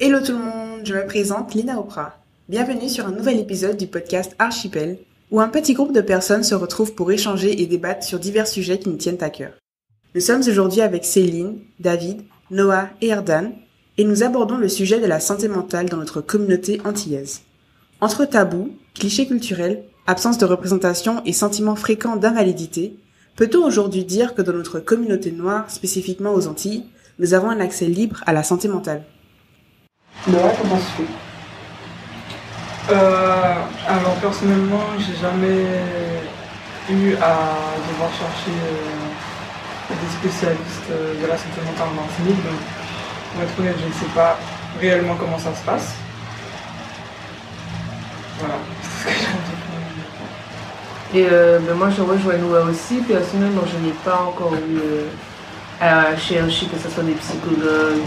Hello tout le monde, je me présente Lina Oprah. Bienvenue sur un nouvel épisode du podcast Archipel, où un petit groupe de personnes se retrouve pour échanger et débattre sur divers sujets qui nous tiennent à cœur. Nous sommes aujourd'hui avec Céline, David, Noah et Erdan, et nous abordons le sujet de la santé mentale dans notre communauté antillaise. Entre tabous, clichés culturels, absence de représentation et sentiments fréquents d'invalidité, peut-on aujourd'hui dire que dans notre communauté noire, spécifiquement aux Antilles, nous avons un accès libre à la santé mentale? Noah, comment se fait Euh, alors personnellement, j'ai jamais eu à devoir chercher euh, des spécialistes euh, de la santé mentale en Martinique. Donc, pour être honnête, je ne sais pas réellement comment ça se passe. Voilà, c'est ce que j'ai dire moment. Et euh, ben moi, je rejoins Noah aussi. Personnellement, je n'ai pas encore eu euh, à chercher que ce soit des psychologues,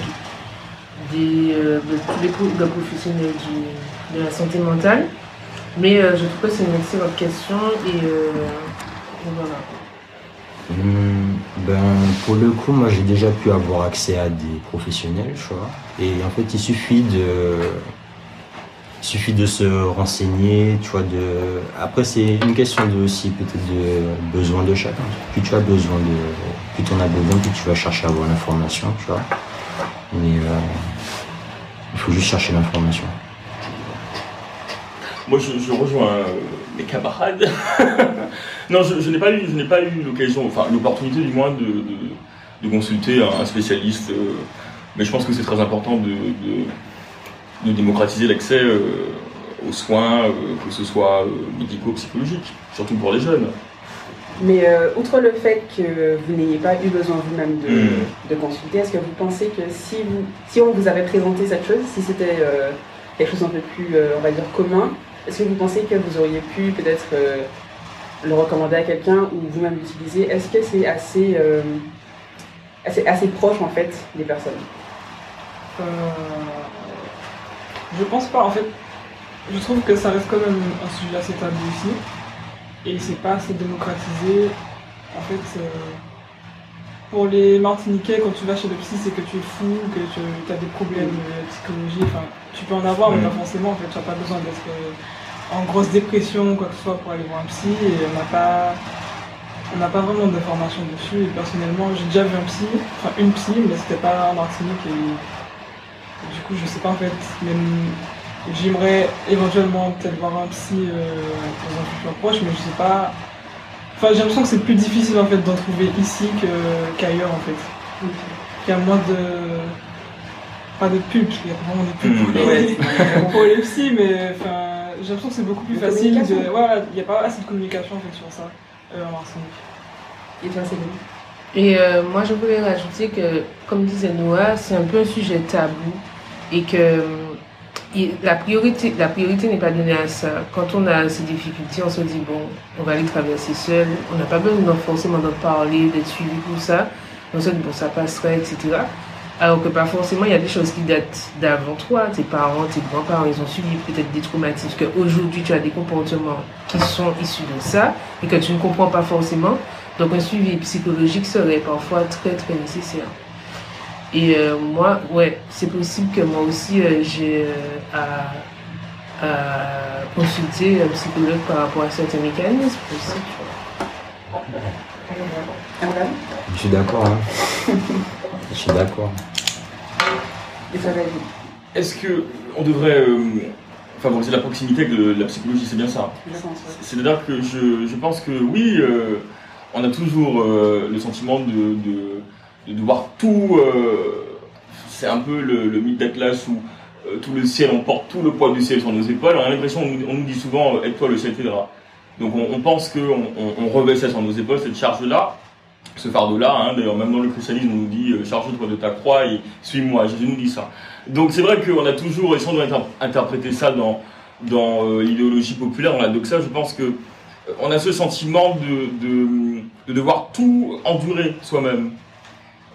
des, euh, de tous les professionnels de la santé mentale. Mais euh, je trouve que c'est une excellente question et, euh, voilà. Hum, ben, pour le coup, moi j'ai déjà pu avoir accès à des professionnels, tu vois. Et en fait, il suffit de, suffit de se renseigner, tu vois. De... Après, c'est une question de, aussi peut-être de besoin de chacun. Plus tu as besoin de, plus tu en as besoin, plus tu vas chercher à avoir l'information, tu vois. Mais il faut juste chercher l'information. Moi, je, rejoins euh, mes camarades. non, je, n'ai pas eu, je n'ai pas eu l'occasion, enfin l'opportunité du moins de, de- consulter un, spécialiste. euh, mais je pense que c'est très important de, de- démocratiser l'accès euh, aux soins, que ce soit médicaux, psychologiques, surtout pour les jeunes. Mais euh, outre le fait que vous n'ayez pas eu besoin vous-même de, Mm. de consulter, est-ce que vous pensez que si, vous, si on vous avait présenté cette chose, si c'était euh, quelque chose un peu plus, euh, on va dire, commun, est-ce que vous pensez que vous auriez pu peut-être euh, le recommander à quelqu'un ou vous-même l'utiliser? Est-ce que c'est assez, euh, assez, assez proche en fait des personnes? Euh, je pense pas. En fait, je trouve que ça reste quand même un sujet assez tabou ici. Et c'est pas assez démocratisé. En fait, euh, pour les Martiniquais, quand tu vas chez le psy, c'est que tu es fou, que tu as des problèmes de psychologie. Enfin, tu peux en avoir, mais pas forcément. En fait, tu n'as pas besoin d'être euh, en grosse dépression ou quoi que ce soit pour aller voir un psy. Et on n'a pas. On n'a pas vraiment d'informations dessus et personnellement j'ai déjà vu un psy, enfin une psy mais c'était pas en Martinique et du coup, je sais pas en fait, même j'aimerais éventuellement peut-être voir un psy euh, dans un futur proche, mais je sais pas. Enfin, j'ai l'impression que c'est plus difficile en fait d'en trouver ici que- qu'ailleurs en fait. Il y a moins de. Pas de pub, il y a vraiment de pub pour, les... pour les psys, mais enfin, j'ai l'impression que c'est beaucoup plus De facile de. Voilà, il n'y a pas assez de communication en fait sur ça euh, en Martinique. Et toi, c'est Et euh, moi, je voulais rajouter que, comme disait Noah, c'est un peu un sujet tabou et que euh, la priorité, n'est pas donnée à ça. Quand on a ces difficultés, on se dit, bon, on va les traverser seul, on n'a pas besoin forcément d'en parler, d'être suivi pour ça. On se dit, bon, ça passera, etc. Alors que pas forcément, il y a des choses qui datent d'avant toi, tes parents, tes grands-parents, ils ont subi peut-être des traumatismes, qu'aujourd'hui tu as des comportements qui sont issus de ça et que tu ne comprends pas forcément. Donc un suivi psychologique serait parfois très très nécessaire. Et euh, moi, ouais, c'est possible que moi aussi euh, j'ai euh, à, à consulter un psychologue par rapport à certains mécanismes aussi. Je suis d'accord. hein. Je suis d'accord. Est-ce que on devrait euh, favoriser la proximité de la psychologie C'est bien ça. C'est-à-dire que je, je pense que oui, euh, on a toujours euh, le sentiment de, de, de devoir tout. euh, c'est un peu le, mythe d'Atlas où euh, tout le ciel, on porte tout le poids du ciel sur nos épaules. On a l'impression, on, on nous dit souvent, euh, aide-toi, le ciel t'aidera. Donc on, pense qu'on on, on revêt ça sur nos épaules, cette charge-là, ce fardeau-là. Hein, D'ailleurs, même dans le christianisme, on nous dit, euh, charge-toi de ta croix et suis-moi. Jésus nous dit ça. Donc c'est vrai qu'on a toujours, et si on doit inter- interpréter ça dans, dans l'idéologie populaire, dans la doxa, je pense que on a ce sentiment de, de devoir tout endurer soi-même.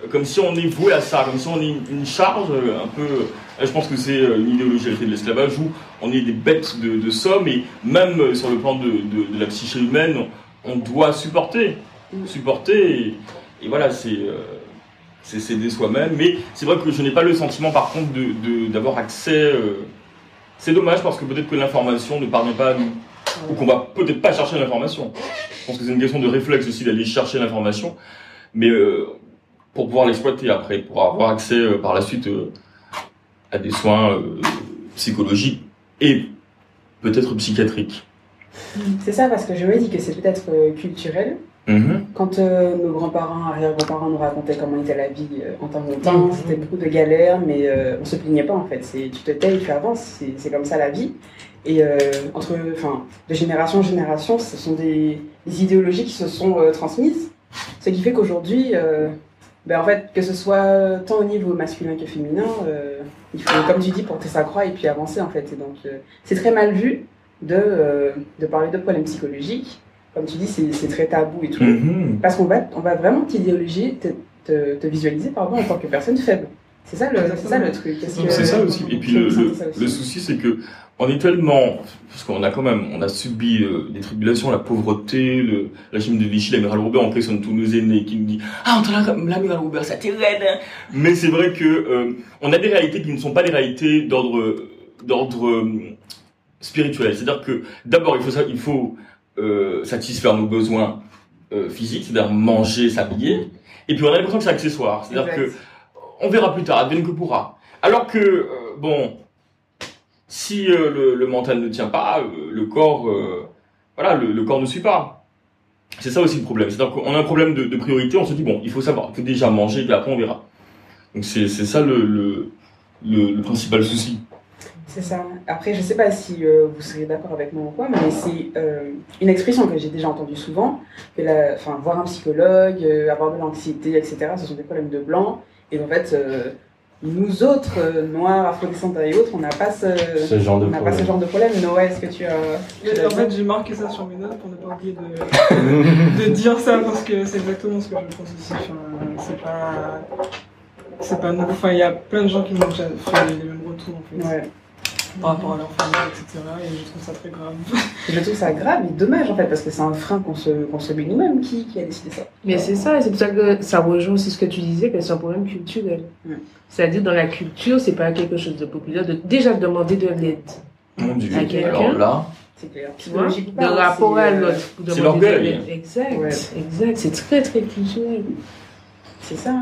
Euh, Comme si on est voué à ça, comme si on est une charge euh, un peu. euh, Je pense que c'est euh, une idéologie héritée de l'esclavage où on est des bêtes de, de somme et même euh, sur le plan de, de, de la psyché humaine, on doit supporter. Supporter et, et voilà, c'est. euh, c'est s'aider soi-même. Mais c'est vrai que je n'ai pas le sentiment, par contre, d'avoir accès. euh, c'est dommage parce que peut-être que l'information ne parvient pas à nous. Ou qu'on va peut-être pas chercher l'information. Je pense que c'est une question de réflexe aussi d'aller chercher l'information. Mais euh, pour pouvoir l'exploiter après, pour avoir accès euh, par la suite euh, à des soins euh, psychologiques et peut-être psychiatriques. C'est ça, parce que je me dis que c'est peut-être euh, culturel. Mhm. Quand euh, nos grands-parents, arrière-grands-parents nous racontaient comment était la vie euh, en temps de temps, Mhm. c'était beaucoup de galères, mais euh, on se plaignait pas en fait. C'est tu te tais, tu avances, c'est c'est comme ça la vie. Et euh, entre, enfin, de génération en génération, ce sont des, des idéologies qui se sont euh, transmises, ce qui fait qu'aujourd'hui, euh, ben, en fait, que ce soit tant au niveau masculin que féminin, euh, il faut, comme tu dis, porter sa croix et puis avancer en fait. Et donc, euh, c'est très mal vu de, euh, de parler de problèmes psychologiques. Comme tu dis, c'est très tabou et tout. Mhm. Parce qu'on va, on va vraiment t'idéologiser, te, te, te visualiser pardon, en tant que personne faible. C'est ça le, c'est ça le truc. Que- C'est ça aussi. Et puis le, souci, c'est que on est tellement, parce qu'on a quand même, on a subi euh, des tribulations, la pauvreté, le régime de Vichy, l'amiral Robert, on questionne tous nos aînés qui nous dit ah l'amiral Robert, ça t'est raide. hein. Mais c'est vrai que euh, on a des réalités qui ne sont pas des réalités d'ordre d'ordre euh, spirituel. C'est-à-dire que d'abord il faut ça, il faut euh, satisfaire nos besoins physiques, c'est-à-dire manger, s'habiller. Et puis on a l'impression que c'est accessoire. C'est-à-dire que. On verra plus tard, advienne que pourra. Alors que, euh, bon, si euh, le, le mental ne tient pas, euh, le corps, voilà, le, corps ne suit pas. C'est ça aussi le problème. C'est-à-dire qu'on a un problème de, priorité, on se dit, bon, il faut savoir, il faut déjà manger, puis après on verra. Donc c'est ça le, le, principal souci. C'est ça. Après, je sais pas si vous serez d'accord avec moi ou quoi, mais c'est une expression que j'ai déjà entendue souvent, que la, voir un psychologue, avoir de l'anxiété, etc., ce sont des problèmes de blanc. Et en fait, euh, nous autres, euh, noirs, afro-descendants et autres, on n'a pas ce, Ce genre de on n'a pas ce problème. genre de problème. Noah, est-ce que tu as... tu en fait, j'ai marqué ça sur mes notes pour ne pas oublier de, de dire ça parce que c'est exactement ce que je pense aussi. Enfin, c'est pas. C'est pas nouveau. Enfin, il y a plein de gens qui m'ont déjà fait les mêmes retours en fait. Ouais. Par rapport à leur famille, etc. Et je trouve ça très grave. Je trouve ça grave et dommage en fait, parce que c'est un frein qu'on se, qu'on se met nous-mêmes. Qui, qui a décidé ça Mais c'est ça, et c'est pour ça que ça rejoint aussi ce que tu disais, que c'est un problème culturel. Mm. C'est-à-dire, dans la culture, c'est pas quelque chose de populaire de déjà demander de l'aide. À quelqu'un. Alors là, C'est clair. Tu vois De rapport à euh, l'autre. c'est l'orgueil. Exact, Ouais. exact. C'est très, très culturel. C'est ça.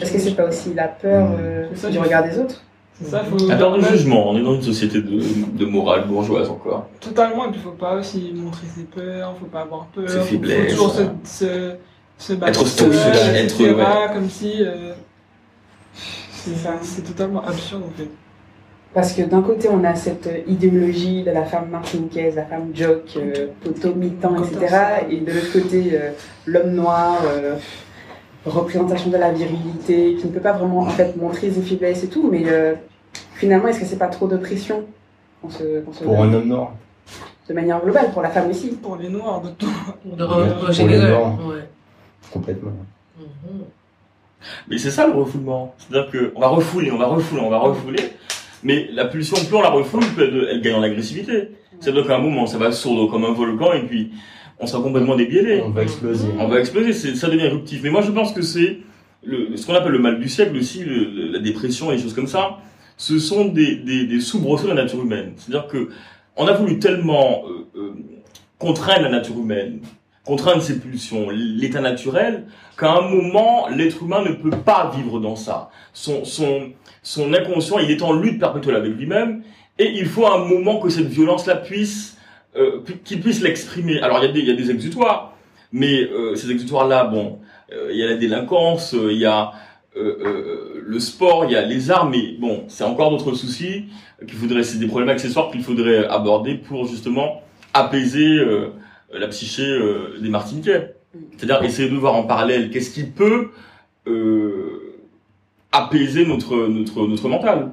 Est-ce que c'est pas aussi la peur euh, ça, du regard des autres C'est ça, faut. la peur de jugement, on est dans une société de, de morale bourgeoise encore. Totalement, et puis faut pas aussi montrer ses peurs, faut pas avoir peur, Ses faut, faiblesses, faut toujours se, ouais. se, se battre Être stoïque, seul, être- etc., ouais. comme si... euh, c'est totalement absurde en fait. Parce que d'un côté, on a cette idéologie de la femme martiniquaise, la femme jock, euh, poteau, mi-temps, etc. Et de l'autre côté, euh, l'homme noir, euh, représentation de la virilité, qui ne peut pas vraiment en fait montrer ses faiblesses et tout. Mais euh, finalement, est-ce que c'est pas trop de pression se, se Pour donne un homme noir. De manière globale, pour la femme aussi. Pour les noirs, de tout. De les. Noirs. Ouais. Complètement. Mhm. Mais c'est ça le refoulement. C'est-à-dire qu'on va refouler, on va refouler, on va refouler. Mais la pulsion, plus on la refoule, plus elle, elle gagne en agressivité. C'est-à-dire qu'à un moment, ça va sourd comme un volcan et puis on sera complètement débiélé. On va exploser. On va exploser, ça devient éruptif. Mais moi, je pense que c'est le, ce qu'on appelle le mal du siècle aussi, le- la dépression et des choses comme ça. Ce sont des, des, des soubresauts de la nature humaine. C'est-à-dire que on a voulu tellement euh, euh, contraindre la nature humaine, contraindre ses pulsions, l'état naturel, qu'à un moment, l'être humain ne peut pas vivre dans ça. Son, son, son inconscient, il est en lutte perpétuelle avec lui-même, et il faut un moment que cette violence-là puisse, euh, qu'il puisse l'exprimer. Alors, il y, a des, exutoires, mais euh, ces exutoires-là, bon, euh, il y a la délinquance, euh, il y a le sport, il y a les armes, mais bon, c'est encore d'autres soucis qu'il faudrait, c'est des problèmes accessoires qu'il faudrait aborder pour justement apaiser la psyché des Martiniquais. C'est-à-dire essayer de voir en parallèle qu'est-ce qui peut apaiser notre notre notre mental.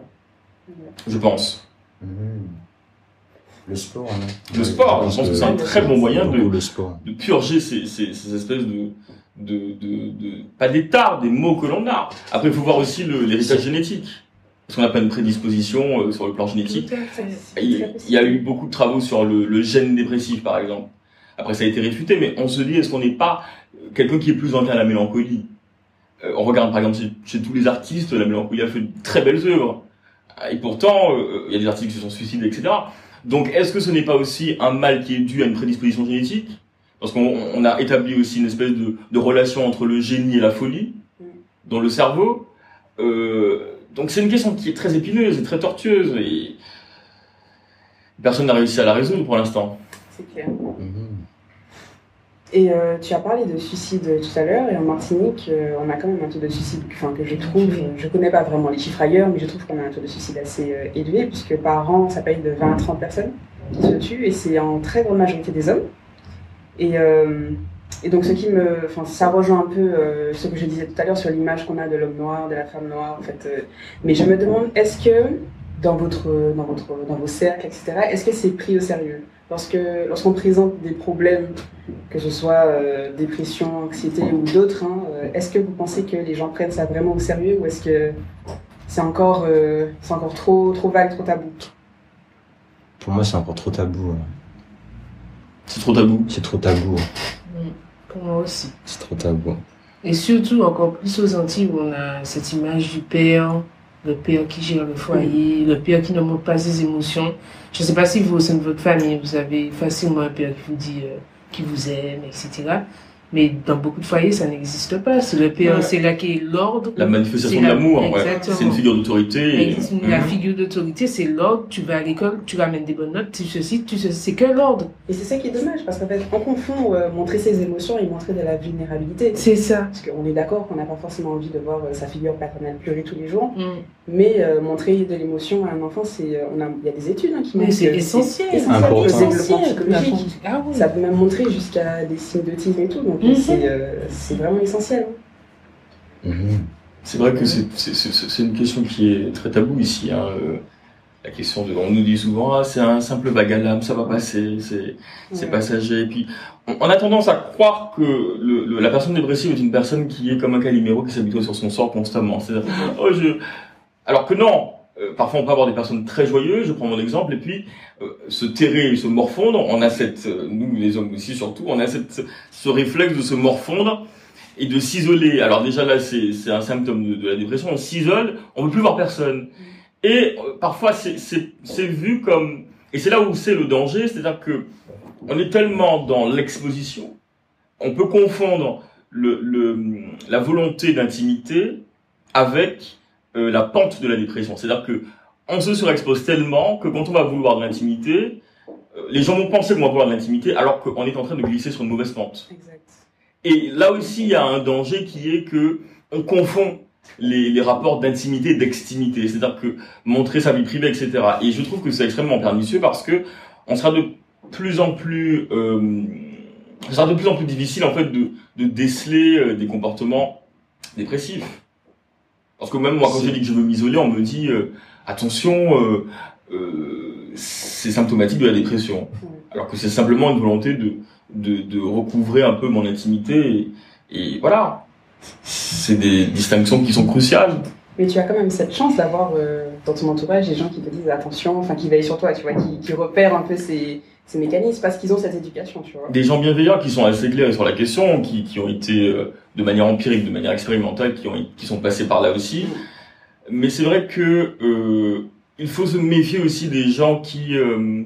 Je pense. Mhm. Le sport, hein. Le sport, je pense que c'est un très bon moyen de- Beaucoup le sport. de purger ces, ces, ces espèces de, de, de, de pas d'état, des mots que l'on a. Après, il faut voir aussi l'héritage génétique. Parce qu'on n'a pas une prédisposition euh, sur le plan génétique. Il, il y a eu beaucoup de travaux sur le, le gène dépressif, par exemple. Après, ça a été réfuté, mais on se dit, est-ce qu'on n'est pas quelqu'un qui est plus enclin à la mélancolie? Euh, on regarde par exemple chez, chez tous les artistes, la mélancolie a fait de très belles œuvres. Et pourtant, euh, il y a des artistes qui se sont suicidés, etc. Donc, est-ce que ce n'est pas aussi un mal qui est dû à une prédisposition génétique? Parce qu'on on a établi aussi une espèce de, de relation entre le génie et la folie dans le cerveau. Euh, donc, c'est une question qui est très épineuse et très tortueuse. Et personne n'a réussi à la résoudre pour l'instant. C'est clair. Et euh, tu as parlé de suicide tout à l'heure, et en Martinique, euh, on a quand même un taux de suicide, enfin que je trouve, je connais pas vraiment les chiffres ailleurs, mais je trouve qu'on a un taux de suicide assez euh, élevé, puisque par an, ça paye de 20 à 30 personnes qui se tuent, et c'est en très grande majorité des hommes. Et, et donc, ce qui me, enfin, ça rejoint un peu ce que je disais tout à l'heure sur l'image qu'on a de l'homme noir, de la femme noire, en fait. mais je me demande, est-ce que dans votre, dans votre, dans vos cercles, etc., est-ce que c'est pris au sérieux? Lorsque, lorsqu'on présente des problèmes que ce soit euh, dépression, anxiété ou d'autres, hein, euh, est-ce que vous pensez que les gens prennent ça vraiment au sérieux ou est-ce que c'est encore, euh, c'est encore trop, trop vague, trop tabou? Pour moi, c'est encore trop tabou. hein. C'est trop tabou. C'est trop tabou. Pour moi aussi. C'est trop tabou. Et surtout, encore plus aux Antilles où on a cette image du père, le père qui gère le foyer, le père qui ne montre pas ses émotions. Je ne sais pas si vous, au sein de votre famille, vous avez facilement un père qui vous dit euh, qu'il vous aime, etc. Mais dans beaucoup de foyers, ça n'existe pas. C'est le père, Ouais. c'est là qui est l'ordre. La manifestation de la- l'amour, ouais. Exactement. c'est une figure d'autorité. et- La Mhm. figure d'autorité, c'est l'ordre. Tu vas à l'école, tu ramènes des bonnes notes, tu ceci, tu ceci. C'est que l'ordre. Et c'est ça qui est dommage parce qu'en fait, on confond euh, montrer ses émotions et montrer de la vulnérabilité. C'est ça. Parce qu'on est d'accord qu'on n'a pas forcément envie de voir euh, sa figure paternelle pleurer tous les jours, Mm. mais euh, montrer de l'émotion à un enfant, c'est, euh, on a, il y a des études hein, qui montrent c'est que essentiel. essentiel Important. pour le développement Essentiel. psychologique. Ah oui. Ça peut même montrer jusqu'à des signes d'autisme et tout, donc Mhm. c'est, euh, c'est vraiment essentiel. Mhm. C'est vrai que c'est c'est- c'est- c'est une question qui est très taboue ici. Hein. euh, La question de, on nous dit souvent, ah, c'est un simple vague à l'âme, ça va passer, c'est c'est Ouais. passager. Et puis, on, on a tendance à croire que le, le- la personne dépressive est une personne qui est comme un caliméro qui s'habitue sur son sort constamment. C'est-à-dire, oh, je... Alors que non, euh, parfois on peut avoir des personnes très joyeuses, je prends mon exemple, et puis euh, se terrer, se morfondre, on a cette, euh, nous les hommes aussi surtout, on a cette, ce réflexe de se morfondre et de s'isoler. Alors déjà là, c'est un symptôme de, de la dépression, on s'isole, on veut plus voir personne. Et euh, parfois c'est vu comme et c'est là où c'est le danger, c'est-à-dire que on est tellement dans l'exposition, on peut confondre le, le la volonté d'intimité avec euh, la pente de la dépression. C'est-à-dire que on se surexpose tellement que quand on va vouloir de l'intimité, euh, les gens vont penser qu'on va vouloir de l'intimité alors qu'on est en train de glisser sur une mauvaise pente. Exact. Et là aussi, il y a un danger qui est que on confond les, les rapports d'intimité et d'extimité. C'est-à-dire que montrer sa vie privée, etc. Et je trouve que c'est extrêmement pernicieux parce que on sera de plus en plus, euh, ce sera de plus en plus difficile en fait de, de déceler euh, des comportements dépressifs. Parce que même moi, quand je dis que je veux m'isoler, on me dit euh, attention, euh, euh, c'est symptomatique de la dépression. Alors que c'est simplement une volonté de, de, de recouvrer un peu mon intimité. Et, et voilà, c'est des distinctions qui sont cruciales. Mais tu as quand même cette chance d'avoir euh, dans ton entourage des gens qui te disent attention, enfin qui veillent sur toi, tu vois, qui, qui repèrent un peu ces, ces mécanismes parce qu'ils ont cette éducation, tu vois. Des gens bienveillants qui sont assez clairs sur la question, qui, qui ont été euh, de manière empirique, de manière expérimentale, qui, ont, qui sont passés par là aussi. Mais c'est vrai que euh, il faut se méfier aussi des gens qui, euh,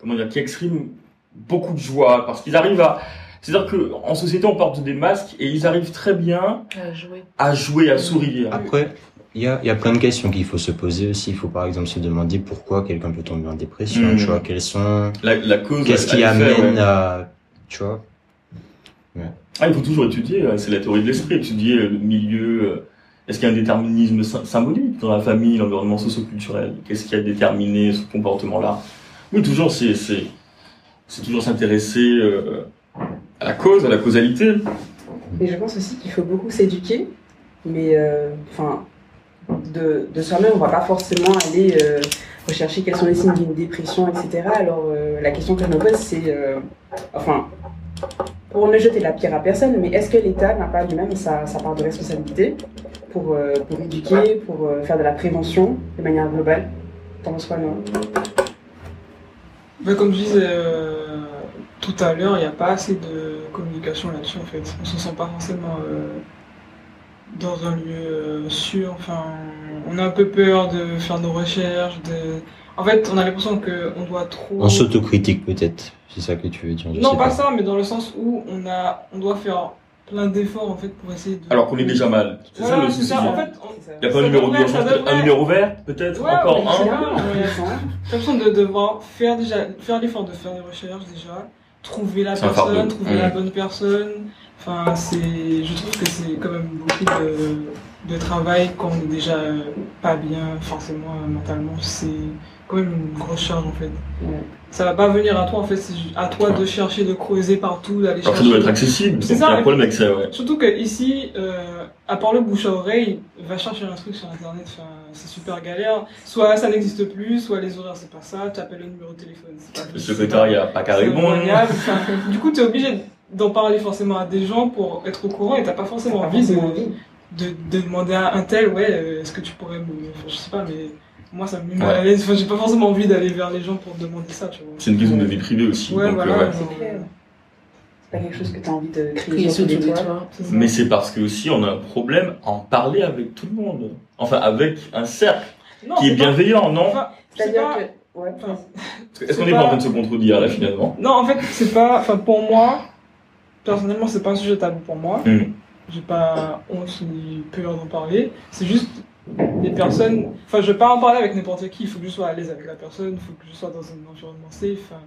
comment dire, qui expriment beaucoup de joie parce qu'ils arrivent à, c'est-à-dire que en société on porte des masques et ils arrivent très bien À jouer. à jouer, à sourire. Après, il y a, il y a plein de questions qu'il faut se poser aussi. Il faut par exemple se demander pourquoi quelqu'un peut tomber en dépression. Tu vois, quelles sont, La, la cause. qu'est-ce qui amène ouais. à, tu vois. Ah, il faut toujours étudier. euh, C'est la théorie de l'esprit. Étudier euh, le milieu. euh, Est-ce qu'il y a un déterminisme sy- symbolique dans la famille, l'environnement socio-culturel? Qu'est-ce qui a déterminé ce comportement-là? Oui, toujours, c'est toujours s'intéresser à la cause, à la causalité. Et je pense aussi qu'il faut beaucoup s'éduquer, mais enfin, de, soi-même, on va pas forcément aller rechercher quels sont les signes d'une dépression, etc. Alors la question que je me pose, c'est, enfin, pour ne jeter la pierre à personne, mais est-ce que l'État n'a pas lui-même sa, part de responsabilité pour, euh, pour éduquer, pour euh, faire de la prévention de manière globale? T'en penses quoi, non Mais comme je disais euh, tout à l'heure, il n'y a pas assez de communication là-dessus en fait. On se sent pas forcément dans un lieu sûr. Enfin, on a un peu peur de faire nos recherches. De... En fait, on a l'impression qu'on doit trop. On s'autocritique peut-être, c'est ça que tu veux dire. je Non, sais pas ça, mais dans le sens où on, a, on doit faire plein d'efforts en fait pour essayer de. Alors qu'on est déjà mal. C'est ça Voilà, le c'est souci. ça. En fait, on- Il n'y a pas un ça numéro devrait- un numéro vert, peut-être Ouais, encore un. J'ai l'impression de devoir faire déjà faire l'effort de faire des recherches déjà, trouver la personne, trouver la bonne personne. Enfin, c'est, je trouve que c'est quand même beaucoup de, de travail quand on est déjà pas bien forcément mentalement. C'est quand même une grosse charge en fait. Ouais. Ça va pas venir à toi en fait, c'est à toi de chercher, de creuser partout, d'aller Alors ça chercher. doit être accessible. C'est un problème avec ça, ouais. Surtout que ici, euh, à part le bouche à oreille, va chercher un truc sur internet, c'est super galère. Soit ça n'existe plus, soit les horaires c'est pas ça, tu appelles le numéro de téléphone, c'est pas Le secrétariat, pas pas- carré bon. du coup, tu es obligé d'en parler forcément à des gens pour être au courant et t'as pas forcément Pas envie de, forcément envie. de, de demander à un tel, ouais, euh, est-ce que tu pourrais me. enfin, je sais pas, mais moi ça me met Ouais. mal à l'aise. Enfin, j'ai pas forcément envie d'aller vers les gens pour demander ça, tu vois. C'est une question de vie privée aussi. Ouais, donc, voilà. euh, ouais. C'est clair. C'est pas quelque chose que tu as envie de Crier sur tous les toits. Mais c'est parce que aussi on a un problème à en parler avec tout le monde. Enfin, avec un cercle Non, qui est pas- bienveillant, non Enfin, c'est C'est-à-dire pas- que. Ouais, enfin, Est-ce qu'on n'est pas pas- en train de se contredire là finalement Non, en fait, c'est pas. Enfin, pour moi, personnellement, c'est pas un sujet tabou pour moi. Hmm. J'ai pas honte ni peur d'en parler. C'est juste les personnes. Enfin, je vais pas en parler avec n'importe qui. Il faut que je sois à l'aise avec la personne. Il faut que je sois dans un environnement safe. Enfin,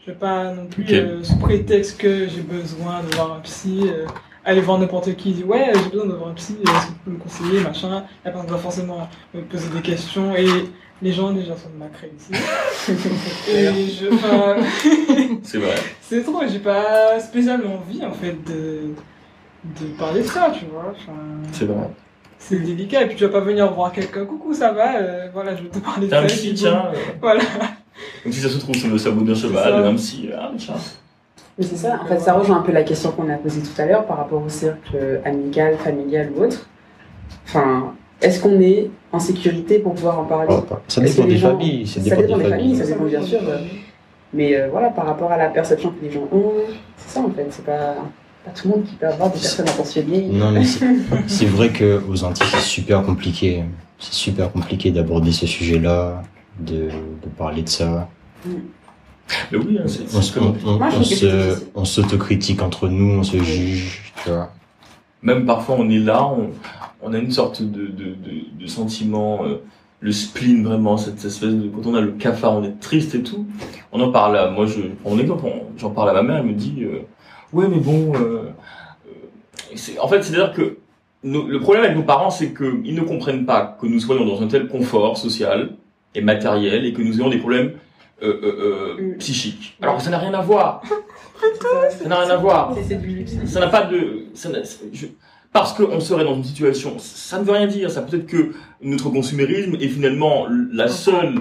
je vais pas non plus, euh, sous prétexte que j'ai besoin de voir un psy, euh, aller voir n'importe qui, dire ouais, j'ai besoin de voir un psy, est-ce que tu peux me conseiller, machin. La personne va forcément me poser des questions et les gens déjà sont de ma crème ici. et je. enfin, C'est vrai. c'est trop, j'ai pas spécialement envie en fait de, de parler de ça, tu vois. Enfin, C'est vrai. C'est délicat, et puis tu vas pas venir voir quelqu'un, coucou, ça va, euh, voilà, je vais te parler de T'as ça. puis tiens. euh, Voilà. Donc si ça se trouve sur le sabot d'un ça. cheval, un psy, ah tiens. Mais c'est ça, en fait, ça rejoint un peu la question qu'on a posée tout à l'heure par rapport au cercle euh, amical, familial ou autre. Enfin, est-ce qu'on est en sécurité pour pouvoir en parler? Ça Est-ce dépend que les des gens- familles. Ça ça dépend dépend des des familles, familles. ça dépend bien sûr. euh, Mais euh, voilà, par rapport à la perception que les gens ont, c'est ça en fait, c'est pas, pas tout le monde qui peut avoir des personnes intentionnées. Non, mais c'est vrai qu'aux Antilles, c'est super compliqué. C'est super compliqué d'aborder ce sujet-là, de, de parler de ça. Mais oui, hein, c'est On, on- on- Moi, s'autocritique entre nous, on se juge, tu vois. Même parfois on est là, on, on a une sorte de, de, de, de sentiment, euh, le spleen vraiment, cette espèce de... Quand on a le cafard, on est triste et tout. On en parle à... Moi, je prends mon exemple, j'en parle à ma mère, elle me dit... euh, ouais, mais bon... euh, euh, c'est- en fait, c'est-à-dire que nos- le problème avec nos parents, c'est qu'ils ne comprennent pas que nous soyons dans un tel confort social et matériel et que nous ayons des problèmes euh, euh, euh, Mm. psychiques. Alors que ça n'a rien à voir. Ça n'a rien à voir. Ça n'a pas de. ça n'a- je- parce qu'on serait dans une situation, ça ne veut rien dire. Ça peut être que notre consumérisme est finalement la seule,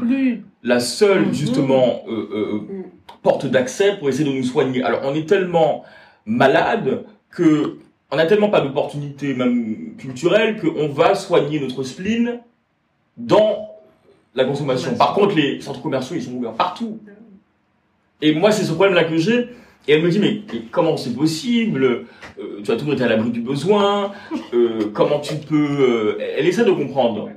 la seule Mhm. justement euh, euh, Mhm. porte d'accès pour essayer de nous soigner. Alors on est tellement malade que on n'a tellement pas d'opportunités même culturelles qu'on va soigner notre spleen dans la consommation. Par contre, les centres commerciaux, ils sont ouverts partout. Et moi, c'est ce problème-là que j'ai. Et elle me dit, mais, comment c'est possible? Euh, Tu as toujours été à l'abri du besoin. euh, comment tu peux euh, Elle essaie de comprendre.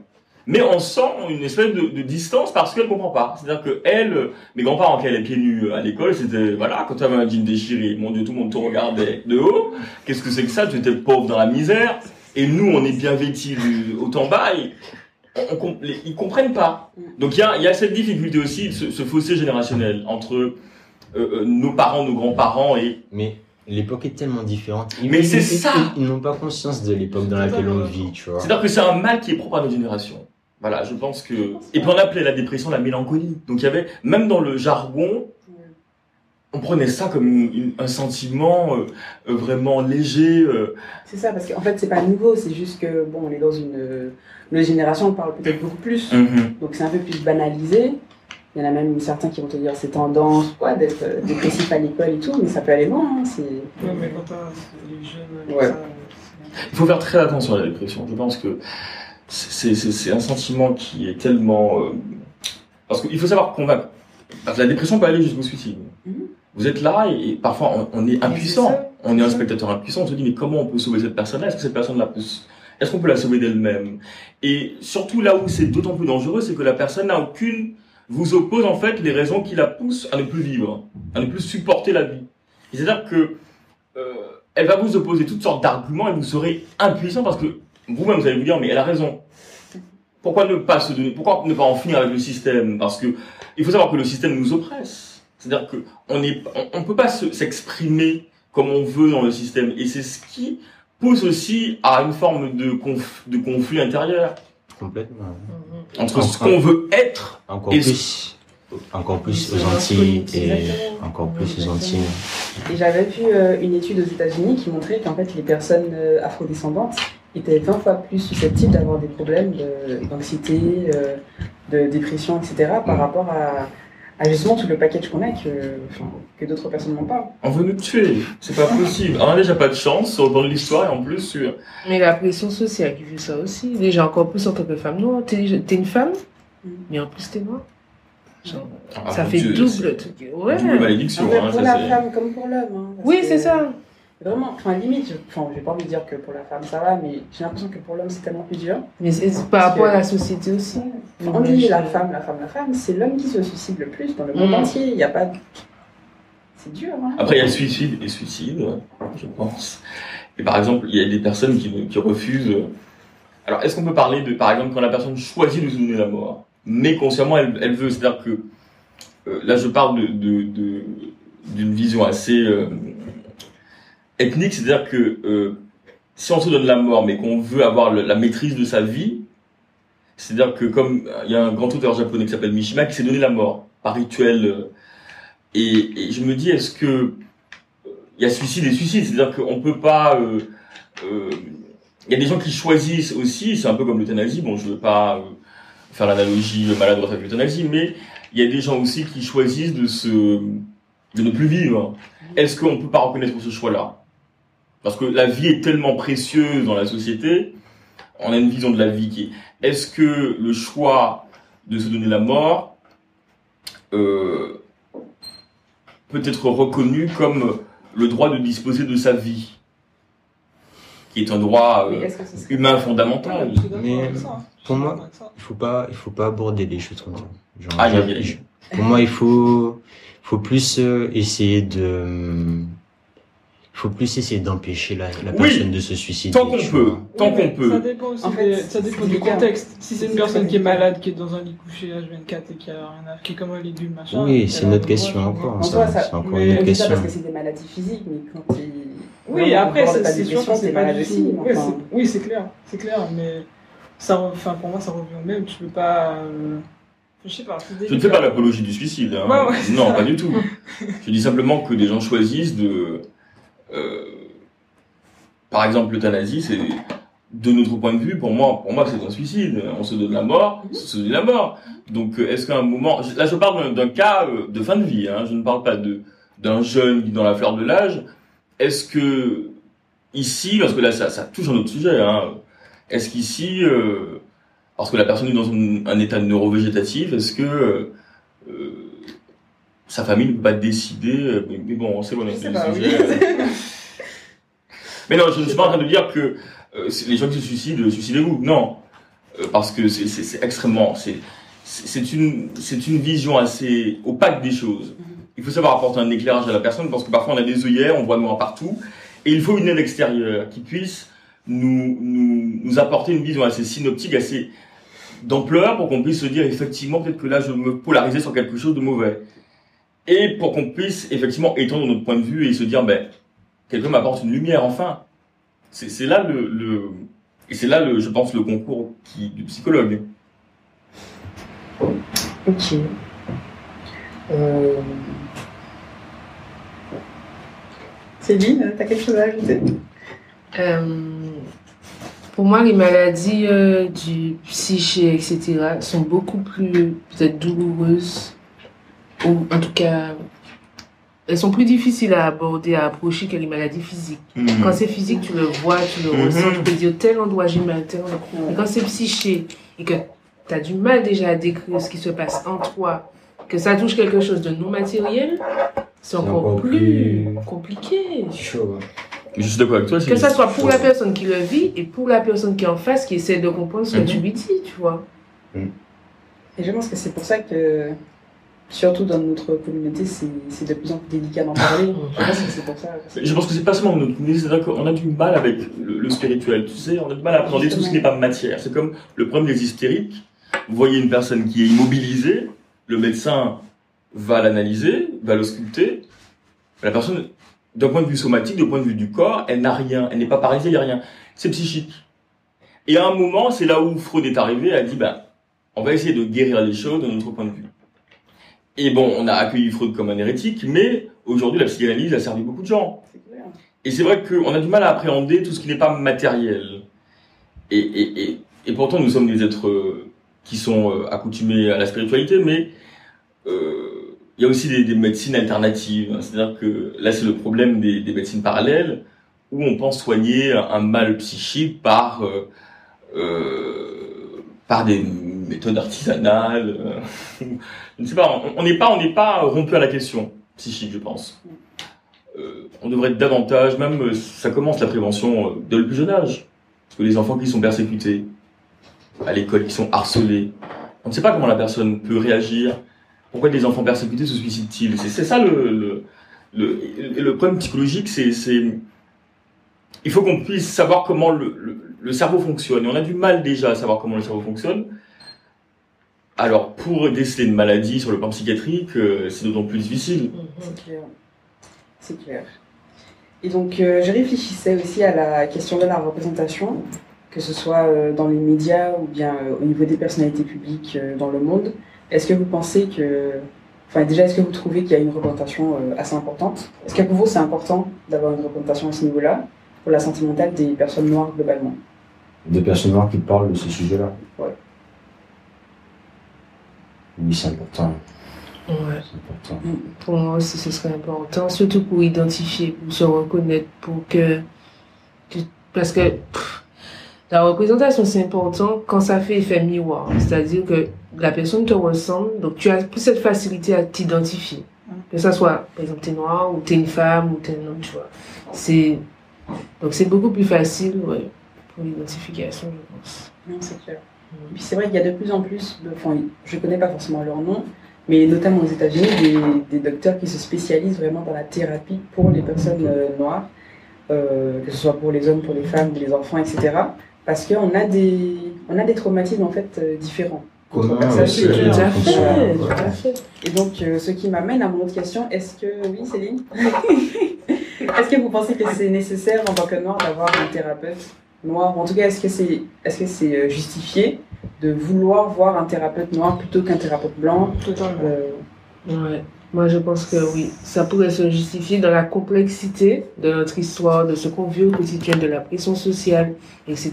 Mais on sent une espèce de, de distance parce qu'elle comprend pas. C'est-à-dire que elle, euh, mes grands-parents qui allaient pieds nus euh, à l'école, c'était voilà, quand tu avais un jean déchiré, mon Dieu, tout le monde te regardait de haut. Qu'est-ce que c'est que ça? Tu étais pauvre dans la misère. Et nous, on est bien vêtis du haut en bas. Et on, on les- ils comprennent pas. Donc il y a, il y a cette difficulté aussi, ce, ce fossé générationnel entre euh, euh, nos parents, nos grands-parents et Mais l'époque est tellement différente. Ils- Mais c'est ils- ça. Ils, ils n'ont pas conscience de l'époque dans laquelle on vit, tu vois. C'est-à-dire que c'est un mal qui est propre à notre génération. Voilà, je pense que. Et puis on appelait la dépression la mélancolie. Donc il y avait, même dans le jargon, on prenait ça comme une- une- un sentiment euh, euh, vraiment léger. euh. C'est ça, parce qu'en fait, c'est pas nouveau, c'est juste que, bon, on est dans une. euh, Notre génération, on parle peut-être beaucoup plus, Mhm. donc c'est un peu plus banalisé. Il y en a même certains qui vont te dire c'est tendance, quoi, d'être dépressif à l'école et tout, mais ça peut aller loin, hein, c'est. Ouais, mais quand t'as les jeunes, Ouais. ça, Il faut faire très attention à la dépression. Je pense que c'est un sentiment qui est tellement. euh, Parce qu'il faut savoir qu'on va. parce que La dépression peut aller jusqu'au suicide. Mhm. Vous êtes là et, et parfois on, on est impuissant. On est un ça. spectateur impuissant. On se dit mais comment on peut sauver cette personne-là? Est-ce que cette personne-là peut. Est-ce qu'on peut la sauver d'elle-même? Et surtout là où c'est d'autant plus dangereux, c'est que la personne n'a aucune vous oppose en fait les raisons qui la poussent à ne plus vivre, à ne plus supporter la vie. C'est-à-dire que euh, elle va vous opposer toutes sortes d'arguments et vous serez impuissant parce que vous-même vous allez vous dire mais elle a raison. Pourquoi ne pas se donner Pourquoi ne pas en finir avec le système? Parce que il faut savoir que le système nous oppresse. C'est-à-dire que on est, on, peut pas s'exprimer comme on veut dans le système et c'est ce qui pousse aussi à une forme de, de conflit intérieur. Complètement. Entre ce qu'on veut être encore plus encore plus aux Antilles et encore plus aux Antilles. Et j'avais vu euh, une étude aux États-Unis qui montrait qu'en fait les personnes euh, afrodescendantes étaient 20 fois plus susceptibles d'avoir des problèmes d'anxiété, euh, de, dépression, etc. par rapport à, à, justement tout le package qu'on a que, que d'autres personnes n'ont pas. On veut nous tuer, c'est pas possible. On a déjà pas de chance dans l'histoire et en plus sur. Mais la pression sociale qui fait ça aussi, déjà encore plus en tant que femme noire. T'es es une femme, mm. mais en plus t'es noire. Ah, ça fait double, ouais. double malédiction. Hein, pour la femme comme pour l'homme. Hein, oui, c'est ça. Vraiment, enfin limite, je, enfin, j'ai pas envie de dire que pour la femme ça va, mais j'ai l'impression que pour l'homme c'est tellement plus dur. Mais c'est par rapport à la société aussi. on dit la femme, la femme, la femme, c'est l'homme qui se suicide le plus dans le monde mm. entier. Il n'y a pas. C'est dur. Hein. Après, il y a le suicide et suicide, je pense. Et par exemple, il y a des personnes qui, qui refusent. Alors, est-ce qu'on peut parler de, par exemple, quand la personne choisit de se donner la mort mais consciemment elle, elle veut. C'est-à-dire que euh, là je parle de, de, d'une vision assez euh, ethnique, c'est-à-dire que euh, si on se donne la mort, mais qu'on veut avoir la maîtrise de sa vie, c'est-à-dire que comme il y a un grand auteur japonais qui s'appelle Mishima qui s'est donné la mort par rituel, et, et, je me dis est-ce que il y a suicide et suicide, c'est-à-dire qu'on peut pas il y a des gens qui choisissent aussi, c'est un peu comme l'euthanasie, bon je veux pas faire l'analogie maladroite avec l'euthanasie, mais il y a des gens aussi qui choisissent de se, de ne plus vivre. Est-ce qu'on peut pas reconnaître ce choix-là? Parce que la vie est tellement précieuse dans la société, on a une vision de la vie qui est. Est-ce que le choix de se donner la mort euh, peut être reconnu comme le droit de disposer de sa vie, qui est un droit euh, humain fondamental. Mais pour moi, il faut pas, il faut pas aborder les choses comme ça. Genre, ah, pour moi, il faut, faut plus euh, essayer de, faut plus essayer d'empêcher la, la personne de se suicider. Tant qu'on peut, tant qu'on peut. Ça dépend aussi, en fait, ça dépend du contexte. Si c'est une personne qui est malade, qui est dans un lit couché H24 et qui a rien à, qui est comme un légume, machin. Oui, c'est une autre question encore. Ça, c'est encore une autre question. parce que c'est des maladies physiques, mais quand il... Oui, après, c'est sûr que c'est pas du Oui, c'est clair, c'est clair, mais ça, enfin, pour moi, ça revient au même. Tu peux pas. Euh, je sais pas. Je ne fais pas l'apologie du suicide. Hein. non, pas du tout. Je dis simplement que des gens choisissent de. Euh, par exemple, l'euthanasie, c'est de notre point de vue, pour moi, pour moi, c'est un suicide. On se donne la mort, on se donne la mort. Donc, euh, est-ce qu'à un moment, là, je parle d'un cas de fin de vie. Hein, je ne parle pas de d'un jeune dans la fleur de l'âge. Est-ce que ici, parce que là, ça, ça touche un autre sujet. Hein, est-ce qu'ici, euh, parce que la personne est dans un, état neurovégétatif, est-ce que euh, euh, sa famille ne peut pas décider mais, bon, c'est bon, c'est le sujet. mais non, je ne suis pas en train de dire que les gens qui se suicident, suicidez-vous. Non, parce que c'est extrêmement, c'est une, une vision assez opaque des choses. Mm-hmm. Il faut savoir apporter un éclairage à la personne parce que parfois on a des œillères, on voit noir partout, et il faut une aide extérieure qui puisse nous, nous, nous apporter une vision assez synoptique, assez d'ampleur pour qu'on puisse se dire effectivement peut-être que là je me polarisais sur quelque chose de mauvais. Et pour qu'on puisse effectivement étendre notre point de vue et se dire ben quelqu'un m'apporte une lumière enfin. C'est là le, le et c'est là le je pense le concours qui, du psychologue. Ok. Euh... Céline, t'as quelque chose à ajouter? Euh, pour moi, les maladies euh, du psyché, etc., sont beaucoup plus peut-être douloureuses, ou en tout cas, elles sont plus difficiles à aborder, à approcher que les maladies physiques. Mhm. Quand c'est physique, tu le vois, tu le mhm. ressens, tu peux dire tel endroit j'ai mal, tel endroit. Mais quand c'est psyché et que tu as du mal déjà à décrire ce qui se passe en toi, que ça touche quelque chose de non matériel, c'est encore, plus, compliqué. Chaud. Je suis d'accord avec toi. Que ça soit pour la personne qui le vit et pour la personne qui est en face qui essaie de comprendre ce que tu lui dis, tu vois. Et je pense que c'est pour ça que, surtout dans notre communauté, c'est de plus en plus délicat d'en parler. Je pense que c'est pour ça. Je pense que c'est pas seulement notre communauté, c'est qu'on a du mal avec le, le spirituel, tu sais, on a du mal à appréhender tout ce qui n'est pas matière. C'est comme le problème des hystériques. Vous voyez une personne qui est immobilisée, le médecin va l'analyser, va l'ausculter. La personne, d'un point de vue somatique, d'un point de vue du corps, elle n'a rien, elle n'est pas paralysée, il n'y a rien. C'est psychique. Et à un moment, c'est là où Freud est arrivé, elle a dit, ben, on va essayer de guérir les choses de notre point de vue. Et bon, on a accueilli Freud comme un hérétique, mais aujourd'hui, la psychanalyse a servi beaucoup de gens. Clair. Et c'est vrai qu'on a du mal à appréhender tout ce qui n'est pas matériel. Et, et, et, et pourtant, nous sommes des êtres euh, qui sont euh, accoutumés à la spiritualité, mais euh, il y a aussi des, des médecines alternatives. C'est-à-dire que là, c'est le problème des, des médecines parallèles, où on pense soigner un mal psychique par, euh, par des méthodes artisanales. euh, je ne sais pas, on- n'est pas, on n'est pas rompu à la question psychique, je pense. Euh, on devrait être davantage, même euh, ça commence la prévention euh, dès le plus jeune âge. Parce que les enfants qui sont persécutés à l'école, qui sont harcelés, on ne sait pas comment la personne peut réagir. Pourquoi des enfants persécutés se suicident-ils? C'est ça le, le, problème psychologique, c'est il faut qu'on puisse savoir comment le, le cerveau fonctionne. Et on a du mal déjà à savoir comment le cerveau fonctionne. Alors, pour déceler une maladie sur le plan psychiatrique, euh, c'est d'autant plus difficile. C'est clair. C'est clair. Et donc, euh, je réfléchissais aussi à la question de la représentation, que ce soit euh, dans les médias ou bien euh, au niveau des personnalités publiques euh, dans le monde. Est-ce que vous pensez que. Enfin, déjà, est-ce que vous trouvez qu'il y a une représentation euh, assez importante? Est-ce que pour vous, c'est important d'avoir une représentation à ce niveau-là, pour la santé mentale des personnes noires globalement? Des personnes noires qui parlent de ce sujet-là. Ouais. Oui, c'est important. Ouais. Important. Pour moi aussi, ce serait important, surtout pour identifier, pour se reconnaître, pour que. Parce que pff, la représentation, c'est important quand ça fait effet miroir. C'est-à-dire que la personne te ressemble, donc tu as plus cette facilité à t'identifier. Que ça soit, par exemple, t'es noir, ou t'es une femme, ou t'es un homme, tu vois. C'est. Donc c'est beaucoup plus facile, ouais, pour l'identification, je pense. Non, c'est clair. Et puis c'est vrai qu'il y a de plus en plus, de, enfin, je connais pas forcément leur nom, mais notamment aux États-Unis, des, des docteurs qui se spécialisent vraiment dans la thérapie pour les personnes euh, noires, euh, que ce soit pour les hommes, pour les femmes, les enfants, etc. Parce qu'on a des, on a des traumatismes en fait euh, différents. Commun Ça, aussi, c'est- Tout à en fonction, fait, tout à fait. Et donc, euh, ce qui m'amène à mon autre question, est-ce que, oui Céline? Est-ce que vous pensez que c'est nécessaire en tant que noir d'avoir un thérapeute? Noir En tout cas, est-ce que c'est est -ce c'est euh, justifié de vouloir voir un thérapeute noir plutôt qu'un thérapeute blanc? Totalement. Euh, Ouais. Moi, je pense que oui, ça pourrait se justifier dans la complexité de notre histoire, de ce qu'on vit au quotidien, de la pression sociale, etc.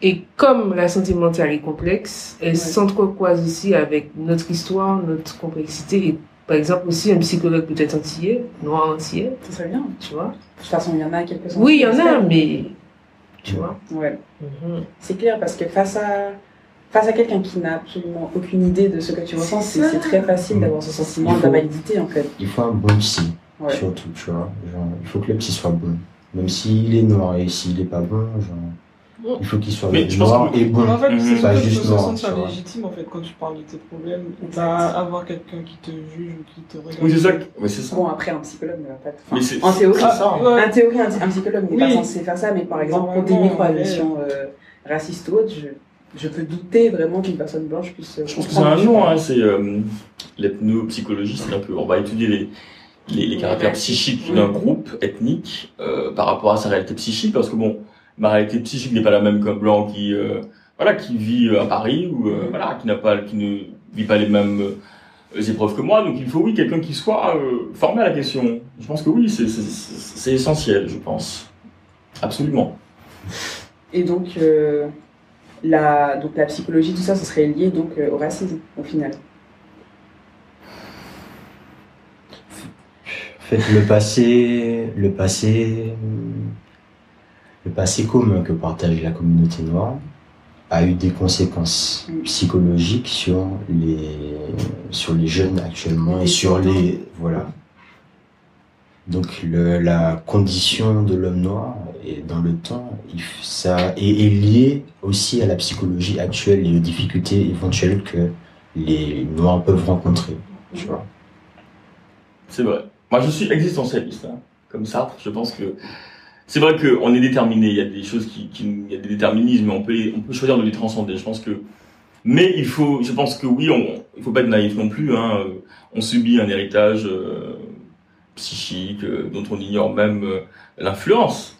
Et comme la santé mentale est complexe, elle Ouais. s'entrecroise aussi avec notre histoire, notre complexité. Et par exemple, aussi un psychologue peut-être antillais, noir antillais, Ce serait bien. tu vois? De toute façon, il y en a quelques-uns. Oui, il y en a, mais tu vois. Ouais, Mhm. c'est clair parce que face à face à quelqu'un qui n'a absolument aucune idée de ce que tu ressens, c'est très facile d'avoir ce sentiment faut- d'invalidité en fait. Il faut un bon psy, Ouais. surtout, tu vois. Genre, il faut que le psy soit bon. Même s'il est noir et s'il est pas bon, genre, il faut qu'il soit Mais je pense noir que- et bon. Mais en fait, c'est Pas juste se noir, sentir tu vois. légitime en fait quand tu parles de tes problèmes. Pas avoir quelqu'un qui te juge ou qui te regarde. Oui, c'est ça. que- Ouais, c'est ça. Bon, après, un psychologue ne va pas. Mais Enfin, en théorie, ça, hein. Ouais. En théorie, un, un psychologue n'est Oui. pas censé faire ça, mais par exemple, pour des microagressions euh, racistes ou autres, je, je peux douter vraiment qu'une personne blanche puisse. euh, Je pense que c'est un nom, hein, c'est euh, l'ethnopsychologie, c'est un peu, on va étudier les, les, les caractères psychiques d'un groupe ethnique euh, par rapport à sa réalité psychique, parce que bon, ma réalité psychique n'est pas la même qu'un blanc qui, euh, voilà, qui vit euh, à Paris ou euh, voilà, qui n'a pas, qui ne vit pas les mêmes euh, épreuves que moi, donc il faut oui quelqu'un qui soit euh, formé à la question. Je pense que oui, c'est essentiel, je pense, absolument. Et donc, euh, la, donc, la psychologie, tout ça, ce serait lié donc euh, au racisme, au final. En fait, le passé, le passé, le passé commun que partage la communauté noire a eu des conséquences psychologiques sur les, sur les jeunes actuellement et sur les, voilà. Donc la condition de l'homme noir et dans le temps, ça est, est lié aussi à la psychologie actuelle et aux difficultés éventuelles que les noirs peuvent rencontrer. Tu vois. C'est vrai. Moi, je suis existentialiste, hein, comme Sartre. Je pense que c'est vrai qu'on est déterminé. Il y a des choses qui, qui il y a des déterminismes, mais on peut, on peut choisir de les transcender. Je pense que, mais il faut, je pense que oui, on, il faut pas être naïf non plus. Hein. On subit un héritage euh, psychique euh, dont on ignore même euh, l'influence.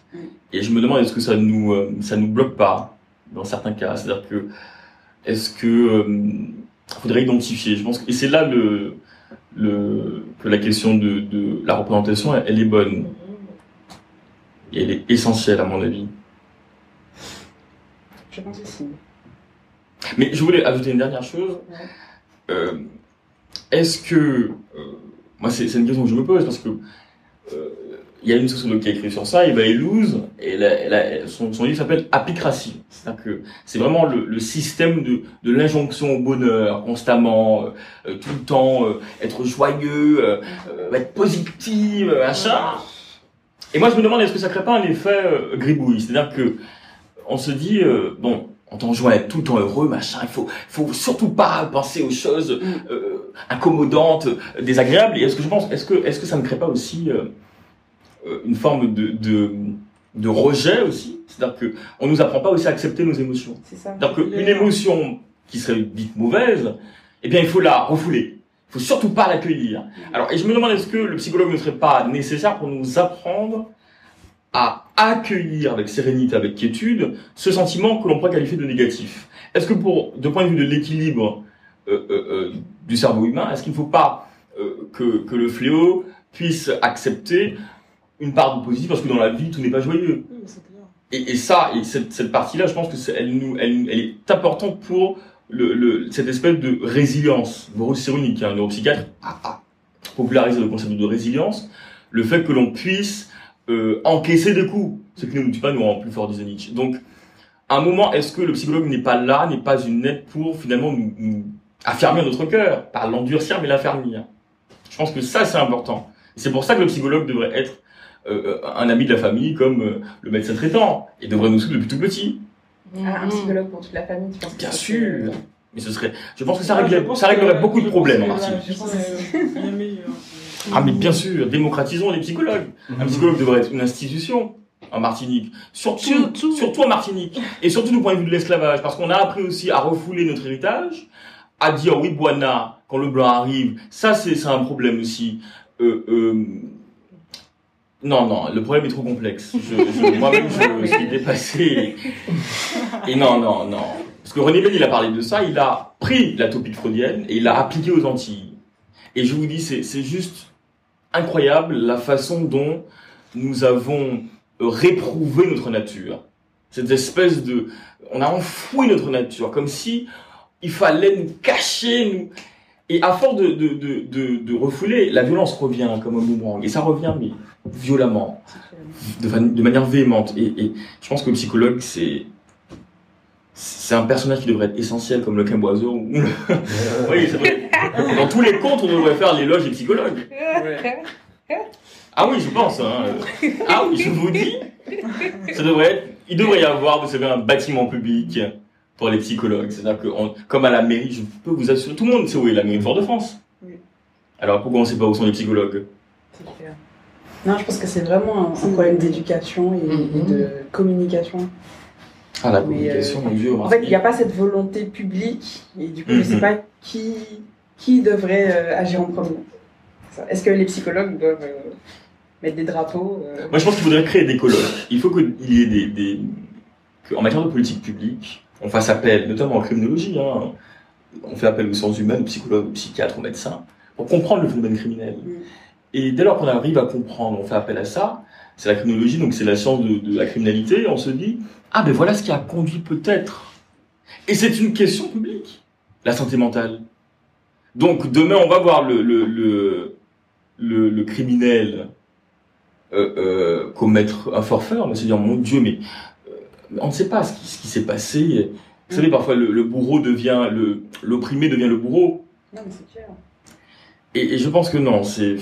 Et je me demande est-ce que ça nous, ça nous bloque pas dans certains cas? C'est-à-dire que est-ce que faudrait identifier? Je pense et c'est là le le, que la question de, de la représentation, elle est bonne. Et elle est essentielle, à mon avis. Je pense aussi. Mais je voulais ajouter une dernière chose. Euh, Est-ce que... euh, moi, c'est une question que je me pose, parce que euh, il y a une sociologue qui a écrit sur ça, Eva Elouz, et elle a- elle a- son, son livre s'appelle Apicratie. C'est-à-dire que c'est vraiment le, le système de, de l'injonction au bonheur, constamment, tout le temps, être joyeux, être positif, machin. Et moi, je me demande, est-ce que ça crée pas un effet euh, gribouille? C'est-à-dire que on se dit, euh, bon, on t'enjoint à être tout le temps heureux, machin, il faut, faut surtout pas penser aux choses euh, incommodantes, euh, désagréables. Et est-ce que je pense, est-ce que, est-ce que ça ne crée pas aussi euh, euh, une forme de, de, de rejet aussi? C'est-à-dire que on nous apprend pas aussi à accepter nos émotions. C'est ça. C'est-à-dire qu'une émotion qui serait dite mauvaise, eh bien, il faut la refouler. Faut surtout pas l'accueillir. Alors, et je me demande, est-ce que le psychologue ne serait pas nécessaire pour nous apprendre à accueillir avec sérénité, avec quiétude, ce sentiment que l'on pourrait qualifier de négatif? Est-ce que pour, de point de vue de l'équilibre euh, euh, euh, du cerveau humain, est-ce qu'il ne faut pas euh, que, que le fléau puisse accepter une part de positif Parce que dans la vie, tout n'est pas joyeux? Et, et ça, et cette, cette partie-là, je pense que elle, nous, elle, elle est importante pour cette espèce de résilience. Boris Cyrulnik, qui est un neuropsychiatre, a, popularisé le concept de résilience, le fait que l'on puisse euh, encaisser des coups. Ce qui ne nous tue pas nous rend plus fort, disait Nietzsche. Donc, à un moment, est-ce que le psychologue n'est pas là, n'est pas une aide pour finalement nous, nous affermir notre cœur, pas l'endurcir, mais l'affermir Je pense que ça, c'est important. C'est pour ça que le psychologue devrait être euh, un ami de la famille comme euh, le médecin traitant et devrait nous suivre depuis tout petit. Un psychologue pour toute la famille, tu penses que Bien sûr. Mais ce serait, je pense que ça, réglerait, je pense ça réglerait que- beaucoup de problèmes en Martinique. Ah mais bien sûr, démocratisons les psychologues. Un psychologue devrait être une institution en Martinique, surtout, Surtout. surtout en Martinique, et surtout du point de vue de l'esclavage, parce qu'on a appris aussi à refouler notre héritage, à dire oui Boana quand le blanc arrive, ça c'est c'est un problème aussi. Euh, euh, non non, le problème est trop complexe. Je, je- Moi-même je suis dépassé. Et non non non, parce que René Ben il a parlé de ça, il a pris la topique freudienne et il l'a appliquée aux Antilles. Et je vous dis c'est c'est juste incroyable la façon dont nous avons réprouvé notre nature. Cette espèce de... On a enfoui notre nature, comme si il fallait nous cacher, nous... Et à force de, de, de, de, refouler, la violence revient comme un boomerang. Et ça revient, mais violemment, de, de manière véhémente. Et, je pense que le psychologue, c'est... C'est un personnage qui devrait être essentiel comme le Camboiseau. ou- oui, c'est vrai. Dans tous les contes, on devrait faire l'éloge des psychologues. Ah oui, je pense. Hein. Ah oui, je vous dis. Ça devrait être. Il devrait y avoir, vous savez, un bâtiment public pour les psychologues. C'est-à-dire que, on- comme à la mairie, je peux vous assurer, tout le monde sait où est la mairie de Fort-de-France. Oui. Alors pourquoi on ne sait pas où sont les psychologues? C'est clair. Non, je pense que c'est vraiment un, problème d'éducation et, et de communication. Ah, la Mais, communication, mon Dieu. En fait, il n'y a pas cette volonté publique et du coup, je ne sais Mhm. pas qui, qui devrait euh, agir en premier. Est-ce que les psychologues doivent euh, mettre des drapeaux euh, Moi, je pense qu'il faudrait créer des colloques. Il faut qu'il y ait des, des... qu'en matière de politique publique, on fasse appel, notamment en criminologie, hein, on fait appel aux sciences humaines, aux psychologues, aux psychiatres, aux médecins, pour comprendre le phénomène criminel. Mm. Et dès lors qu'on arrive à comprendre, on fait appel à ça, c'est la criminologie, donc c'est la science de, de la criminalité, on se dit, ah ben voilà ce qui a conduit peut-être. Et c'est une question publique, la santé mentale. Donc demain, on va voir le, le, le, le, le criminel euh, euh, commettre un forfait, on va se dire, mon Dieu, mais on ne sait pas ce qui, ce qui s'est passé. Vous savez, parfois, le, le bourreau devient, le, l'opprimé devient le bourreau. Non, mais c'est clair. Et, et je pense que non, c'est,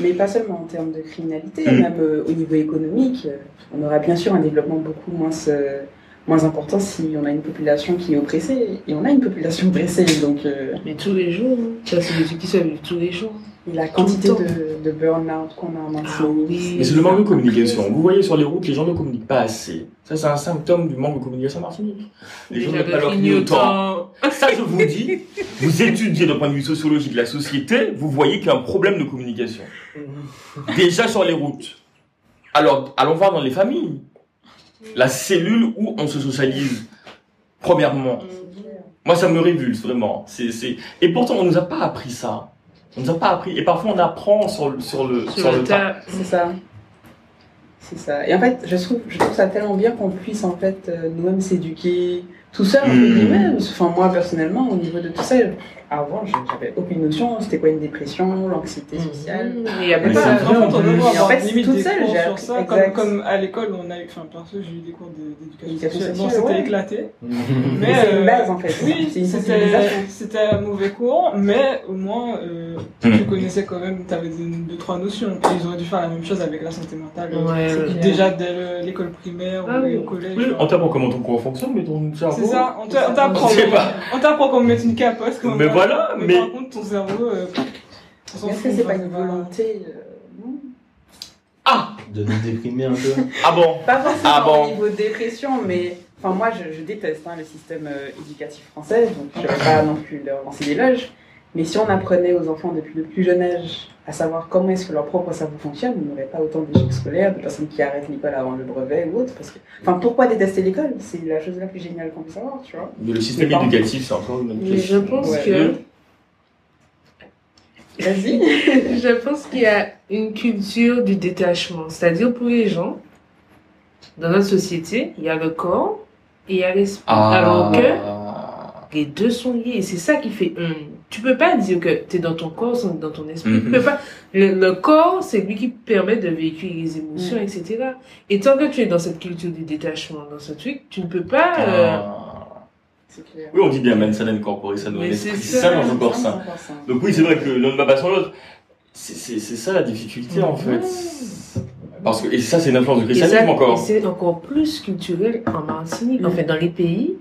Mais pas seulement en termes de criminalité, Mm. même euh, au niveau économique. euh, On aura bien sûr un développement beaucoup moins, euh, moins important si on a une population qui est oppressée. Et on a une population oppressée, donc euh, Mais tous les jours, hein. ça c'est des trucs qui se vivent tous les jours. La quantité de, de burn-out qu'on a en Ah oui. Mais c'est le manque de communication. Vous voyez sur les routes, les gens ne communiquent pas assez. Ça, c'est un symptôme du manque de communication Martinique. Les gens n'ont pas leur de clignotant. Ça, je vous dis, vous étudiez d'un point de vue sociologique la société, vous voyez qu'il y a un problème de communication. Déjà sur les routes. Alors, allons voir dans les familles. La cellule où on se socialise. Premièrement. Moi, ça me révulse, vraiment. C'est. Et pourtant, on nous a pas appris ça. On nous a pas appris. Et parfois, on apprend sur le, sur le, Sur le tas. C'est ça. C'est ça. Et en fait, je trouve, je trouve ça tellement bien qu'on puisse en fait euh, nous-mêmes s'éduquer tout seul, Mhm. guillemets. Enfin, moi personnellement, au niveau de tout ça, avant, je- j'avais aucune notion. C'était quoi une dépression, l'anxiété sociale? Mmh. Il y a Mais pas en fait, on en limite toute des seule, cours j'ai sur ça, comme, à l'école, on a eu, enfin, perso, j'ai eu des cours d'éducation Éducation sociale. Bon, sociale, c'était ouais. éclaté. Mais Mais, c'est une euh, base en fait. Oui, c'était un mauvais cours, mais au moins euh, tu connaissais quand même, tu avais deux, trois notions. Et ils auraient dû faire la même chose avec la santé mentale. Ouais. Déjà dès le- l'école primaire Ah ou oui. au collège. Oui, on t'apprend comment ton corps fonctionne, mais ton cerveau. C'est ça, on t'a- on t'apprend Je sais pas. on t'apprend comment mettre une capote. Voilà, mais, mais- par contre ton cerveau. euh, Est-ce que c'est enfin, pas une volonté euh, non Ah De nous déprimer un peu. Ah bon Pas forcément Ah bon au niveau dépression, mais enfin moi je, je déteste hein, le système euh, éducatif français, donc je ne vais pas non plus leur lancer des loges. Mais si on apprenait aux enfants depuis le plus jeune âge à savoir comment est-ce que leur propre cerveau fonctionne, on n'aurait pas autant d'échecs scolaires, de personnes qui arrêtent l'école avant le brevet ou autre. Parce que, enfin, pourquoi détester l'école? C'est la chose la plus géniale qu'on puisse avoir, tu vois. Mais le système Mais éducatif, c'est encore une Mais je pense Ouais. que Vas-y. je pense qu'il y a une culture du détachement. C'est-à-dire pour les gens, dans notre société, il y a le corps et il y a l'esprit. Alors que les deux sont liés. Et c'est ça qui fait un. Tu peux pas dire que tu es dans ton corps sans être dans ton esprit. Tu Mhm. peux pas. Le, le corps, c'est lui qui permet de véhiculer les émotions, Mhm. etc. Et tant que tu es dans cette culture du détachement, dans ce truc, tu ne peux pas. euh, Ah. C'est clair. Oui, on dit bien mens sana in corpore sano, Mais l'esprit c'est sain ça. dans un corps sain. Donc oui, c'est vrai que l'un ne va pas sans l'autre. C'est- ça la difficulté en fait. Parce que, et ça, c'est une influence du christianisme et encore. c'est encore plus culturel en Martinique. En Mm. fait, dans les pays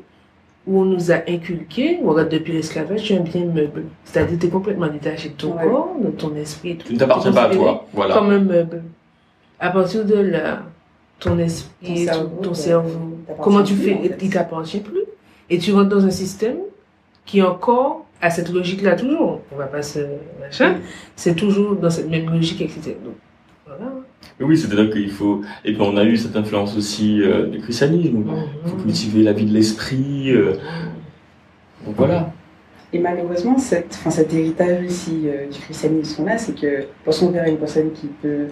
où on nous a inculqué, on regarde depuis l'esclavage, tu es un bien meuble. C'est-à-dire, tu es complètement détaché de ton Ouais. corps, de ton esprit. tout. Tu ne t'appartiens pas à toi. Voilà. Comme un meuble. À partir de là, ton esprit, Ton ton, cerveau, ton cerveau, t'appartient comment tu plus, fais, en fait. il t'appartient plus. Et tu rentres dans un système qui encore a cette logique-là toujours. On va pas se machin. C'est toujours dans cette même logique, etc. Donc, voilà. Mais oui, c'est-à-dire qu'il faut. Et puis on a eu cette influence aussi euh, du christianisme. Il faut Mhm. cultiver la vie de l'esprit. euh, Donc voilà. Et malheureusement, cette, enfin, cet héritage aussi euh, du christianisme qu'on a, c'est que lorsqu'on verra une personne qui peut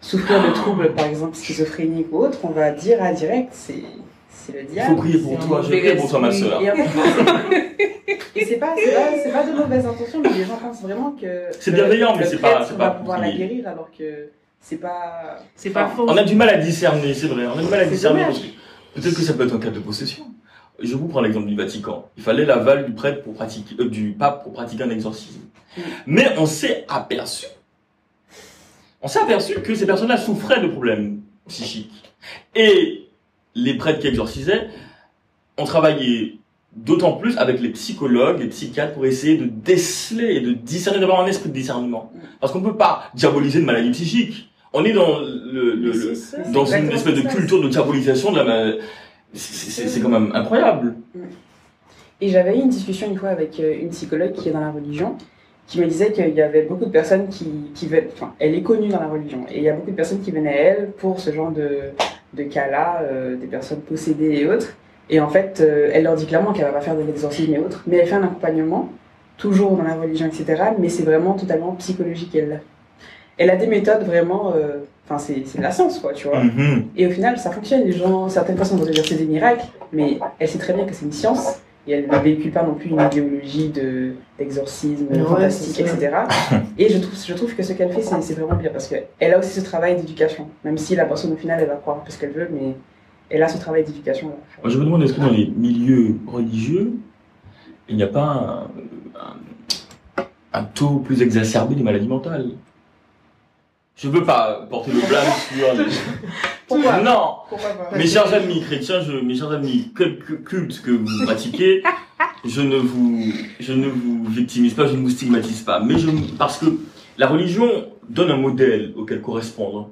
souffrir de troubles, par exemple schizophrénique ou autre, on va dire à direct, c'est c'est le Il diable. faut prier pour toi. mauvais prie pour toi, ma sœur. Et c'est pas, c'est pas, c'est pas de mauvaises intentions, mais les gens pensent vraiment que C'est bienveillant, mais c'est pas- c'est va pas pouvoir la guérir alors que c'est pas. C'est pas faux. On a du mal à discerner, c'est vrai. On a du mal à discerner peut-être que ça peut être un cas de possession. Je vous prends l'exemple du Vatican. Il fallait l'aval du prêtre pour pratiquer, euh, du pape pour pratiquer un exorcisme. Mais on s'est aperçu, on s'est aperçu que ces personnes-là souffraient de problèmes psychiques. Et les prêtres qui exorcisaient ont travaillé d'autant plus avec les psychologues, les psychiatres pour essayer de déceler et de discerner, d'avoir un esprit de discernement. Parce qu'on ne peut pas diaboliser une maladie psychique. On est dans le, le- le- C'est ça. dans une espèce de culture de diabolisation de la c'est- quand même incroyable. Et j'avais eu une discussion une fois avec euh, une psychologue qui est dans la religion, qui me disait qu'il y avait beaucoup de personnes qui, qui venaient, enfin, elle est connue dans la religion, et il y a beaucoup de personnes qui venaient à elle pour ce genre de, de cas-là, euh, des personnes possédées et autres. Et en fait, euh, elle leur dit clairement qu'elle va pas faire de l'exorcisme et autres, mais elle fait un accompagnement, toujours dans la religion, etc. Mais c'est vraiment totalement psychologique, elle. Elle a des méthodes vraiment, euh, enfin, c'est c'est de la science, quoi, tu vois. Mhm. Et au final, ça fonctionne. Les gens, certaines personnes vont dire c'est des miracles, mais elle sait très bien que c'est une science et elle ne véhicule pas non plus une idéologie de d'exorcisme Ouais, fantastique, etc. Et je trouve, je trouve que ce qu'elle fait, c'est c'est vraiment bien parce qu'elle a aussi ce travail d'éducation. Même si la personne au final, elle va croire un peu ce qu'elle veut, mais elle a ce travail d'éducation. Je me demande, est-ce que dans les milieux religieux, il n'y a pas un, un- un taux plus exacerbé des maladies mentales? Je veux pas porter le blâme sur les... Pourquoi Non Pourquoi pas Mes chers amis chrétiens, je, mes chers amis cul- cul- cultes que vous pratiquez, je ne vous, je ne vous victimise pas, je ne vous stigmatise pas. Mais je, parce que la religion donne un modèle auquel correspondre.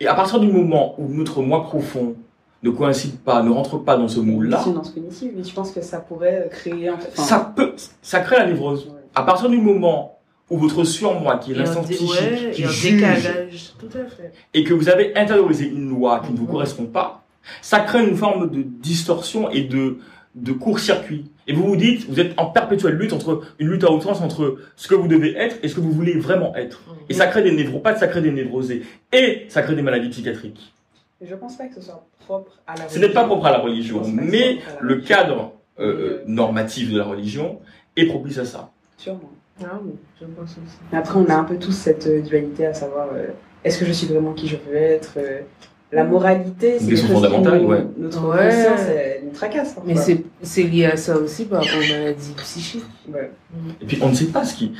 Et à partir du moment où notre moi profond ne coïncide pas, ne rentre pas dans ce moule-là, cognitive, mais tu penses que ça pourrait créer en fait. enfin, ça peut, ça crée la névrose. ouais. À partir du moment où votre surmoi, qui est l'instant psychique, ouais, qui juge, décalage. Tout à fait. et que vous avez intériorisé une loi qui ne vous Mhm. correspond pas, ça crée une forme de distorsion et de, de court-circuit. Et vous vous dites, vous êtes en perpétuelle lutte entre, une lutte à outrance entre ce que vous devez être et ce que vous voulez vraiment être. Et ça crée des névropathes, ça crée des névrosés. Et ça crée des maladies psychiatriques. Je pense pas que ce soit propre à la Ce n'est pas propre à la religion, mais le religion. cadre euh, normatif de la religion est propice à ça. Sûrement. Ah oui, je pense aussi. Mais après, on a un peu tous cette euh, dualité à savoir euh, est-ce que je suis vraiment qui je veux être euh, La moralité, c'est quelque chose qui fondamentale, nous- ouais. Notre Ouais. conscience, elle nous tracasse. parfois. Mais c'est lié à ça aussi par rapport aux maladies psychiques. Ouais. Et puis on ne sait pas ce qui...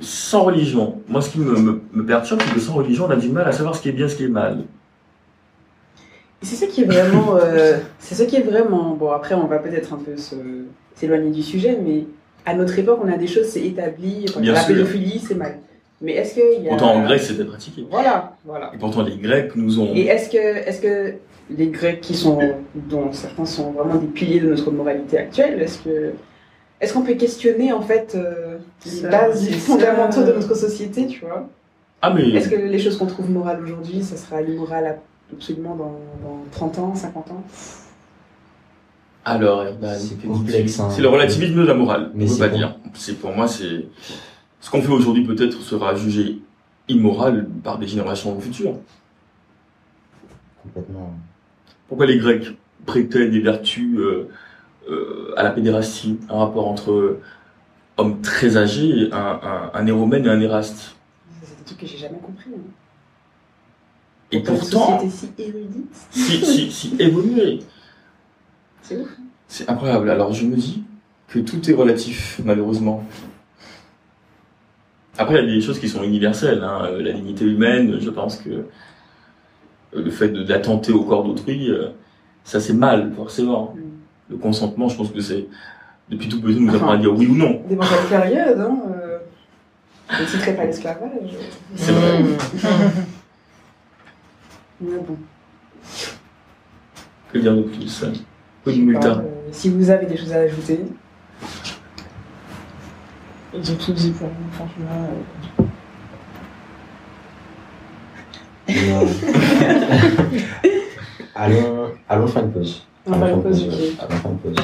Sans religion, moi ce qui me, me, me perturbe, c'est que sans religion, on a du mal à savoir ce qui est bien, ce qui est mal. Et c'est ça qui est vraiment. euh, c'est ça qui est vraiment. Bon, après, on va peut-être un peu se- s'éloigner du sujet, mais à notre époque, on a des choses, c'est établi. Bien la sûr. pédophilie, c'est mal. Mais est-ce y a. Pourtant en grec, c'était pratiqué. Voilà, voilà. Et pourtant les Grecs nous ont... Et est-ce que, est-ce que les Grecs qui sont, dont certains sont vraiment des piliers de notre moralité actuelle, est-ce que, est-ce qu'on peut questionner en fait euh, les bases fondamentaux de notre société, tu vois? Ah mais... Est-ce que les choses qu'on trouve morales aujourd'hui, ça sera immoral absolument dans, dans 30 ans, 50 ans? Alors, Erdan, C'est que complexe, dis-tu hein. C'est le relativisme de la morale, Mais on peut pas bon. dire. C'est pour moi, c'est ce qu'on fait aujourd'hui peut-être sera jugé immoral par des générations futures. Complètement. Pourquoi les Grecs prêtaient des vertus euh, euh, à la pédérastie, un rapport entre homme très âgé, un, un, un éromène et un éraste C'est des trucs que j'ai jamais compris. hein. Et pourtant, société si érudite, si, si, si évolué. C'est ouf. C'est incroyable. Alors je me dis que tout est relatif, malheureusement. Après, il y a des choses qui sont universelles. hein. Euh, La dignité humaine, je pense que euh, le fait de- d'attenter au corps d'autrui, euh, ça c'est mal, forcément. Mm. Le consentement, je pense que c'est... Depuis tout petit, nous apprend Enfin. à dire oui ou non. Des mentales périodes, hein. euh, Je ne citerai pas l'esclavage. C'est vrai. Mais bon. Que dire de plus sais pas, multa. euh, si vous avez des choses à ajouter. J'ai tout dit pour vous, franchement. euh. Allons, allons faire une pause. On va faire une pause, ok. Allons faire une pause.